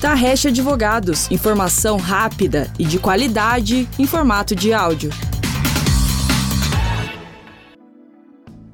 Tarrecha Advogados, informação rápida e de qualidade em formato de áudio.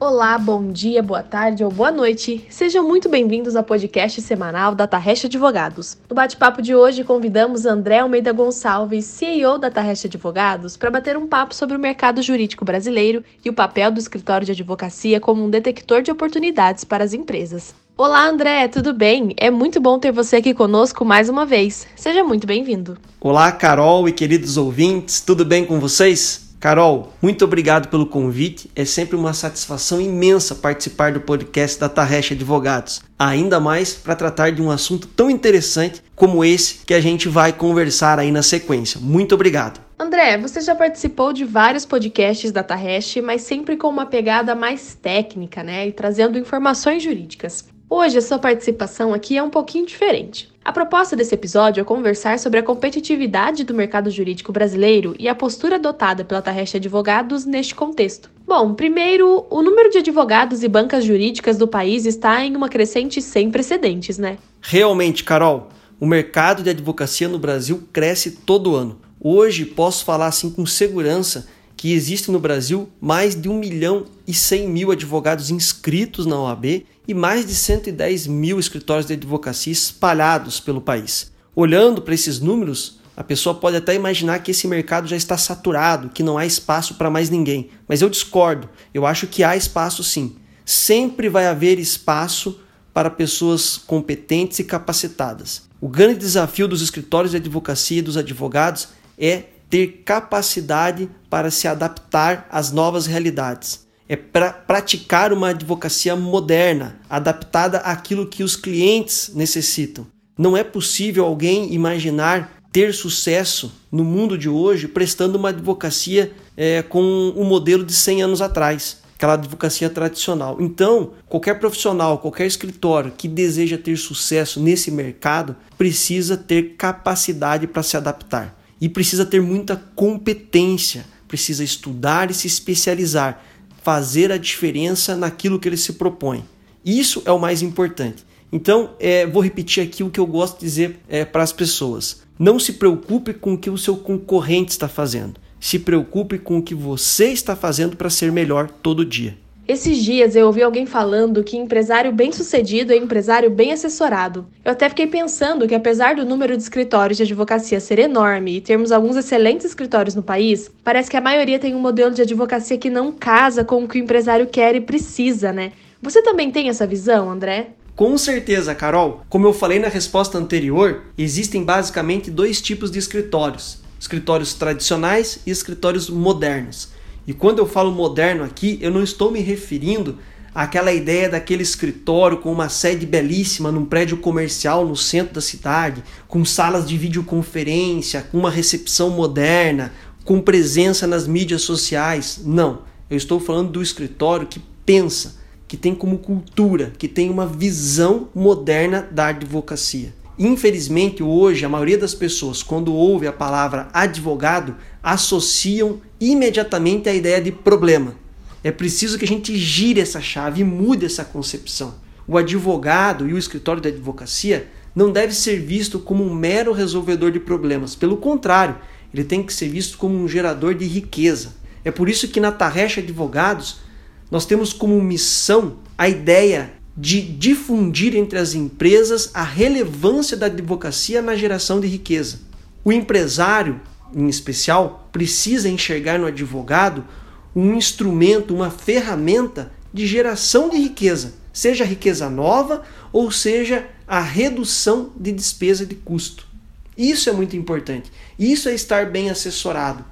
Olá, bom dia, boa tarde ou boa noite. Sejam muito bem-vindos ao podcast semanal da Tarrecha Advogados. No bate-papo de hoje, convidamos André Almeida Gonçalves, CEO da Tarrecha Advogados, para bater um papo sobre o mercado jurídico brasileiro e o papel do escritório de advocacia como um detector de oportunidades para as empresas. Olá, André, tudo bem? É muito bom ter você aqui conosco mais uma vez. Seja muito bem-vindo. Olá, Carol e queridos ouvintes, tudo bem com vocês? Carol, muito obrigado pelo convite. É sempre uma satisfação imensa participar do podcast da Tarrecha Advogados, ainda mais para tratar de um assunto tão interessante como esse que a gente vai conversar aí na sequência. Muito obrigado. André, você já participou de vários podcasts da Tarresh, mas sempre com uma pegada mais técnica, né? E trazendo informações jurídicas. Hoje a sua participação aqui é um pouquinho diferente. A proposta desse episódio é conversar sobre a competitividade do mercado jurídico brasileiro e a postura adotada pela Tarrecha Advogados neste contexto. Bom, primeiro, o número de advogados e bancas jurídicas do país está em uma crescente sem precedentes, né? Realmente, Carol, o mercado de advocacia no Brasil cresce todo ano. Hoje posso falar assim com segurança que existe no Brasil mais de 1 milhão e 100 mil advogados inscritos na OAB e mais de 110 mil escritórios de advocacia espalhados pelo país. Olhando para esses números, a pessoa pode até imaginar que esse mercado já está saturado, que não há espaço para mais ninguém. Mas eu discordo. Eu acho que há espaço sim. Sempre vai haver espaço para pessoas competentes e capacitadas. O grande desafio dos escritórios de advocacia e dos advogados é ter capacidade para se adaptar às novas realidades. É para praticar uma advocacia moderna, adaptada àquilo que os clientes necessitam. Não é possível alguém imaginar ter sucesso no mundo de hoje prestando uma advocacia é, com o um modelo de 100 anos atrás, aquela advocacia tradicional. Então, qualquer profissional, qualquer escritório que deseja ter sucesso nesse mercado precisa ter capacidade para se adaptar e precisa ter muita competência, precisa estudar e se especializar, fazer a diferença naquilo que ele se propõe. Isso é o mais importante. Então, é, vou repetir aqui o que eu gosto de dizer é, para as pessoas. Não se preocupe com o que o seu concorrente está fazendo. Se preocupe com o que você está fazendo para ser melhor todo dia. Esses dias eu ouvi alguém falando que empresário bem-sucedido é empresário bem assessorado. Eu até fiquei pensando que, apesar do número de escritórios de advocacia ser enorme e termos alguns excelentes escritórios no país, parece que a maioria tem um modelo de advocacia que não casa com o que o empresário quer e precisa, né? Você também tem essa visão, André? Com certeza, Carol. Como eu falei na resposta anterior, existem basicamente dois tipos de escritórios: escritórios tradicionais e escritórios modernos. E quando eu falo moderno aqui, eu não estou me referindo àquela ideia daquele escritório com uma sede belíssima num prédio comercial no centro da cidade, com salas de videoconferência, com uma recepção moderna, com presença nas mídias sociais. Não, eu estou falando do escritório que pensa, que tem como cultura, que tem uma visão moderna da advocacia. Infelizmente, hoje, a maioria das pessoas, quando ouve a palavra advogado, associam imediatamente a ideia de problema. É preciso que a gente gire essa chave e mude essa concepção. O advogado e o escritório de advocacia não deve ser visto como um mero resolvedor de problemas. Pelo contrário, ele tem que ser visto como um gerador de riqueza. É por isso que na Tarrecha Advogados nós temos como missão a ideia de difundir entre as empresas a relevância da advocacia na geração de riqueza. O empresário, em especial, precisa enxergar no advogado um instrumento, uma ferramenta de geração de riqueza, seja riqueza nova ou seja a redução de despesa de custo. Isso é muito importante. Isso é estar bem assessorado.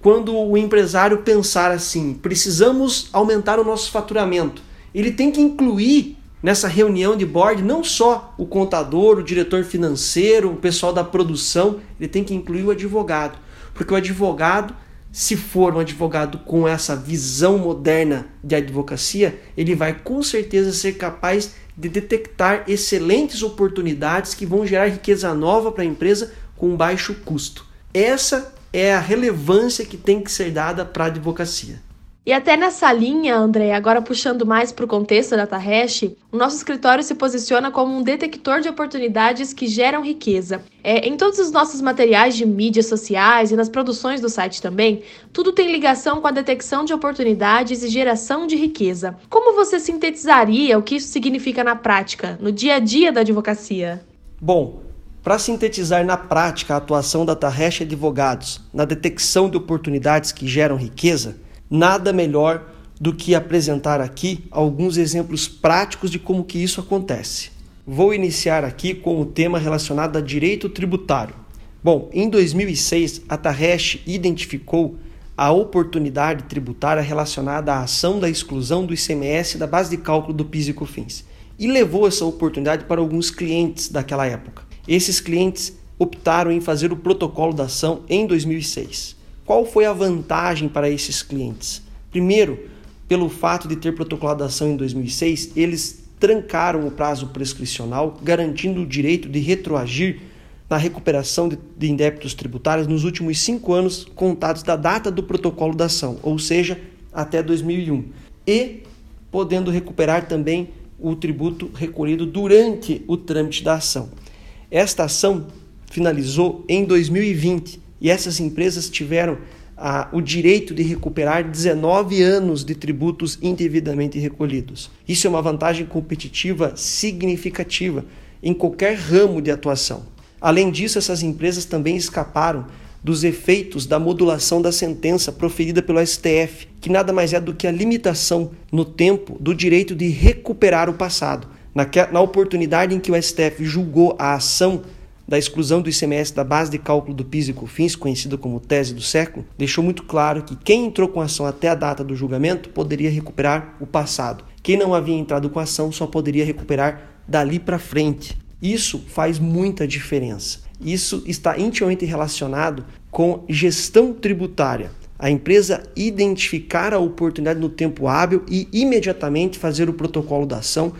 Quando o empresário pensar assim, precisamos aumentar o nosso faturamento, ele tem que incluir nessa reunião de board não só o contador, o diretor financeiro, o pessoal da produção, ele tem que incluir o advogado, porque o advogado, se for um advogado com essa visão moderna de advocacia, ele vai com certeza ser capaz de detectar excelentes oportunidades que vão gerar riqueza nova para a empresa com baixo custo. Essa é a relevância que tem que ser dada para a advocacia. E até nessa linha, André, agora puxando mais para o contexto da TARESH, o nosso escritório se posiciona como um detector de oportunidades que geram riqueza. É, em todos os nossos materiais de mídias sociais e nas produções do site também, tudo tem ligação com a detecção de oportunidades e geração de riqueza. Como você sintetizaria o que isso significa na prática, no dia a dia da advocacia? Bom, para sintetizar na prática a atuação da Tarresh Advogados na detecção de oportunidades que geram riqueza, nada melhor do que apresentar aqui alguns exemplos práticos de como que isso acontece. Vou iniciar aqui com o tema relacionado a direito tributário. Bom, em 2006, a Tarresh identificou a oportunidade tributária relacionada à ação da exclusão do ICMS da base de cálculo do PIS e COFINS e levou essa oportunidade para alguns clientes daquela época. Esses clientes optaram em fazer o protocolo da ação em 2006. Qual foi a vantagem para esses clientes? Primeiro, pelo fato de ter protocolado a ação em 2006, eles trancaram o prazo prescricional, garantindo o direito de retroagir na recuperação de, de indébitos tributários nos últimos cinco anos contados da data do protocolo da ação, ou seja, até 2001, e podendo recuperar também o tributo recolhido durante o trâmite da ação. Esta ação finalizou em 2020 e essas empresas tiveram ah, o direito de recuperar 19 anos de tributos indevidamente recolhidos. Isso é uma vantagem competitiva significativa em qualquer ramo de atuação. Além disso, essas empresas também escaparam dos efeitos da modulação da sentença proferida pelo STF, que nada mais é do que a limitação no tempo do direito de recuperar o passado. Na, na oportunidade em que o STF julgou a ação da exclusão do ICMS da base de cálculo do PIS e COFINS, conhecida como tese do século, deixou muito claro que quem entrou com ação até a data do julgamento poderia recuperar o passado. Quem não havia entrado com ação só poderia recuperar dali para frente. Isso faz muita diferença. Isso está intimamente relacionado com gestão tributária. A empresa identificar a oportunidade no tempo hábil e imediatamente fazer o protocolo da ação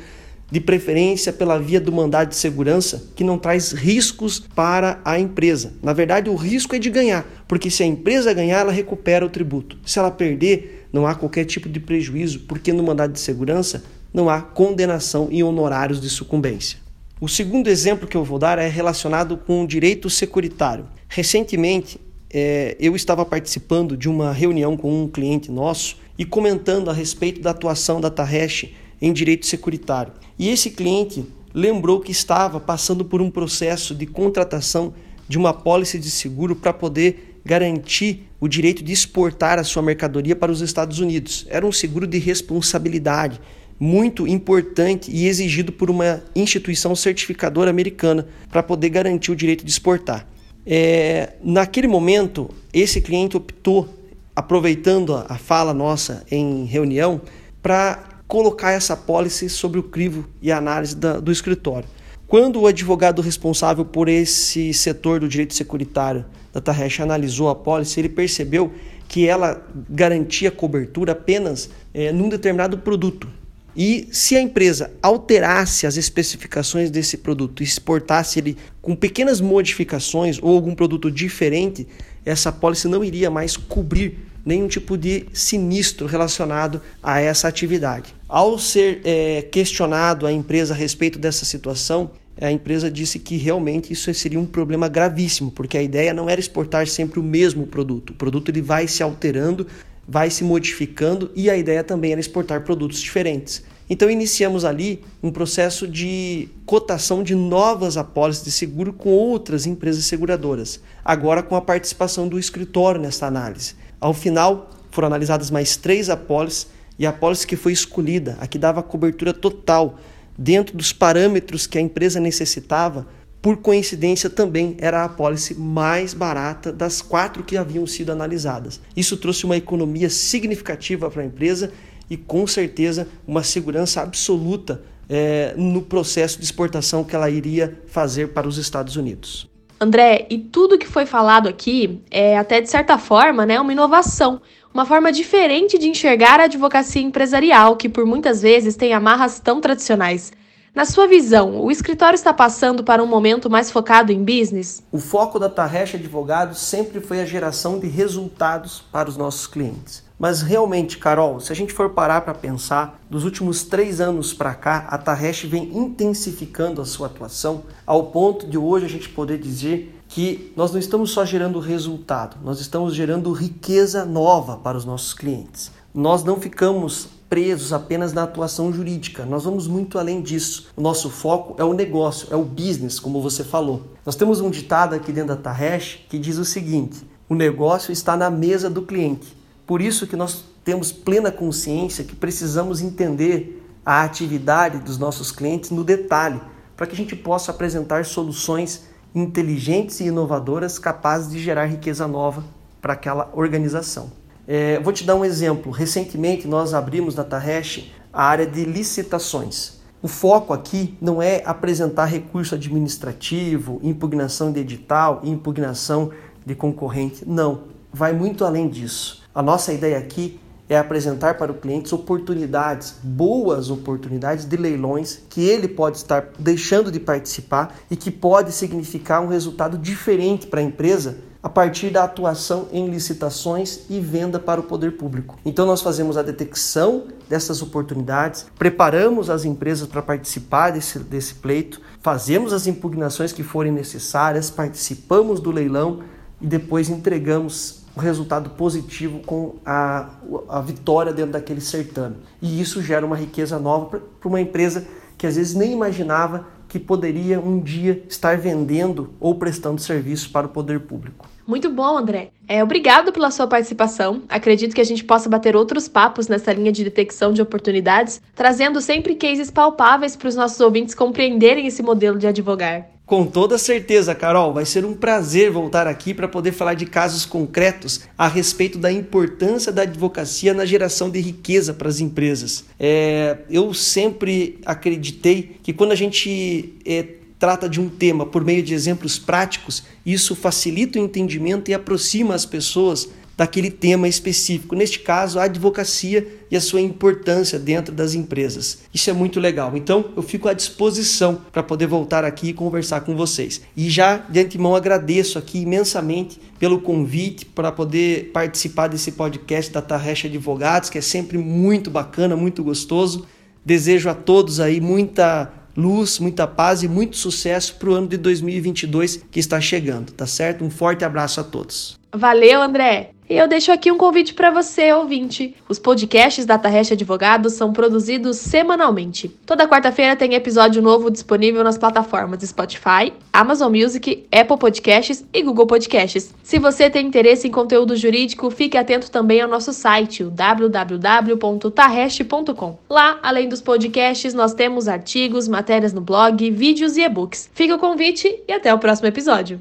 de preferência pela via do mandado de segurança, que não traz riscos para a empresa. Na verdade, o risco é de ganhar, porque se a empresa ganhar, ela recupera o tributo. Se ela perder, não há qualquer tipo de prejuízo, porque no mandado de segurança não há condenação e honorários de sucumbência. O segundo exemplo que eu vou dar é relacionado com o direito securitário. Recentemente, é, eu estava participando de uma reunião com um cliente nosso e comentando a respeito da atuação da Taresh em direito securitário. E esse cliente lembrou que estava passando por um processo de contratação de uma pólice de seguro para poder garantir o direito de exportar a sua mercadoria para os Estados Unidos. Era um seguro de responsabilidade muito importante e exigido por uma instituição certificadora americana para poder garantir o direito de exportar. É, naquele momento, esse cliente optou, aproveitando a fala nossa em reunião, para colocar essa pólice sobre o crivo e análise da, do escritório. Quando o advogado responsável por esse setor do direito securitário da Tarrecha analisou a pólice, ele percebeu que ela garantia cobertura apenas é, num determinado produto. E se a empresa alterasse as especificações desse produto e exportasse ele com pequenas modificações ou algum produto diferente, essa pólice não iria mais cobrir nenhum tipo de sinistro relacionado a essa atividade. Ao ser é, questionado a empresa a respeito dessa situação, a empresa disse que realmente isso seria um problema gravíssimo, porque a ideia não era exportar sempre o mesmo produto. O produto ele vai se alterando, vai se modificando e a ideia também era exportar produtos diferentes. Então iniciamos ali um processo de cotação de novas apólices de seguro com outras empresas seguradoras, agora com a participação do escritório nessa análise. Ao final, foram analisadas mais três apólices e a apólice que foi escolhida, a que dava cobertura total dentro dos parâmetros que a empresa necessitava, por coincidência também era a apólice mais barata das quatro que haviam sido analisadas. Isso trouxe uma economia significativa para a empresa e com certeza uma segurança absoluta é, no processo de exportação que ela iria fazer para os Estados Unidos. André, e tudo que foi falado aqui é até de certa forma, né, uma inovação, uma forma diferente de enxergar a advocacia empresarial, que por muitas vezes tem amarras tão tradicionais. Na sua visão, o escritório está passando para um momento mais focado em business? O foco da Tarrecha Advogados sempre foi a geração de resultados para os nossos clientes. Mas realmente, Carol, se a gente for parar para pensar, dos últimos três anos para cá, a Tarresh vem intensificando a sua atuação ao ponto de hoje a gente poder dizer que nós não estamos só gerando resultado, nós estamos gerando riqueza nova para os nossos clientes. Nós não ficamos presos apenas na atuação jurídica. Nós vamos muito além disso. O nosso foco é o negócio, é o business, como você falou. Nós temos um ditado aqui dentro da Tarresh que diz o seguinte: o negócio está na mesa do cliente. Por isso que nós temos plena consciência que precisamos entender a atividade dos nossos clientes no detalhe, para que a gente possa apresentar soluções inteligentes e inovadoras capazes de gerar riqueza nova para aquela organização. É, vou te dar um exemplo. Recentemente nós abrimos na Tarresh a área de licitações. O foco aqui não é apresentar recurso administrativo, impugnação de edital, impugnação de concorrente. Não, vai muito além disso. A nossa ideia aqui é apresentar para o cliente oportunidades, boas oportunidades de leilões que ele pode estar deixando de participar e que pode significar um resultado diferente para a empresa a partir da atuação em licitações e venda para o poder público. Então nós fazemos a detecção dessas oportunidades, preparamos as empresas para participar desse, desse pleito, fazemos as impugnações que forem necessárias, participamos do leilão e depois entregamos o resultado positivo com a, a vitória dentro daquele certame. E isso gera uma riqueza nova para uma empresa que às vezes nem imaginava que poderia um dia estar vendendo ou prestando serviço para o poder público. Muito bom, André. É, obrigado pela sua participação. Acredito que a gente possa bater outros papos nessa linha de detecção de oportunidades, trazendo sempre cases palpáveis para os nossos ouvintes compreenderem esse modelo de advogar. Com toda certeza, Carol, vai ser um prazer voltar aqui para poder falar de casos concretos a respeito da importância da advocacia na geração de riqueza para as empresas. É, eu sempre acreditei que quando a gente é, trata de um tema por meio de exemplos práticos, isso facilita o entendimento e aproxima as pessoas daquele tema específico. Neste caso, a advocacia e a sua importância dentro das empresas. Isso é muito legal. Então, eu fico à disposição para poder voltar aqui e conversar com vocês. E já de antemão agradeço aqui imensamente pelo convite para poder participar desse podcast da Tarrecha Advogados, que é sempre muito bacana, muito gostoso. Desejo a todos aí muita luz, muita paz e muito sucesso para o ano de 2022 que está chegando, tá certo? Um forte abraço a todos. Valeu, André! E eu deixo aqui um convite para você, ouvinte. Os podcasts da Tarreste Advogados são produzidos semanalmente. Toda quarta-feira tem episódio novo disponível nas plataformas Spotify, Amazon Music, Apple Podcasts e Google Podcasts. Se você tem interesse em conteúdo jurídico, fique atento também ao nosso site, o www.tarreste.com. Lá, além dos podcasts, nós temos artigos, matérias no blog, vídeos e e-books. Fica o convite e até o próximo episódio.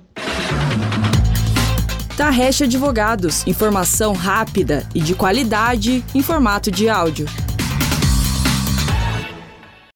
Tarrecha Advogados. Informação rápida e de qualidade em formato de áudio.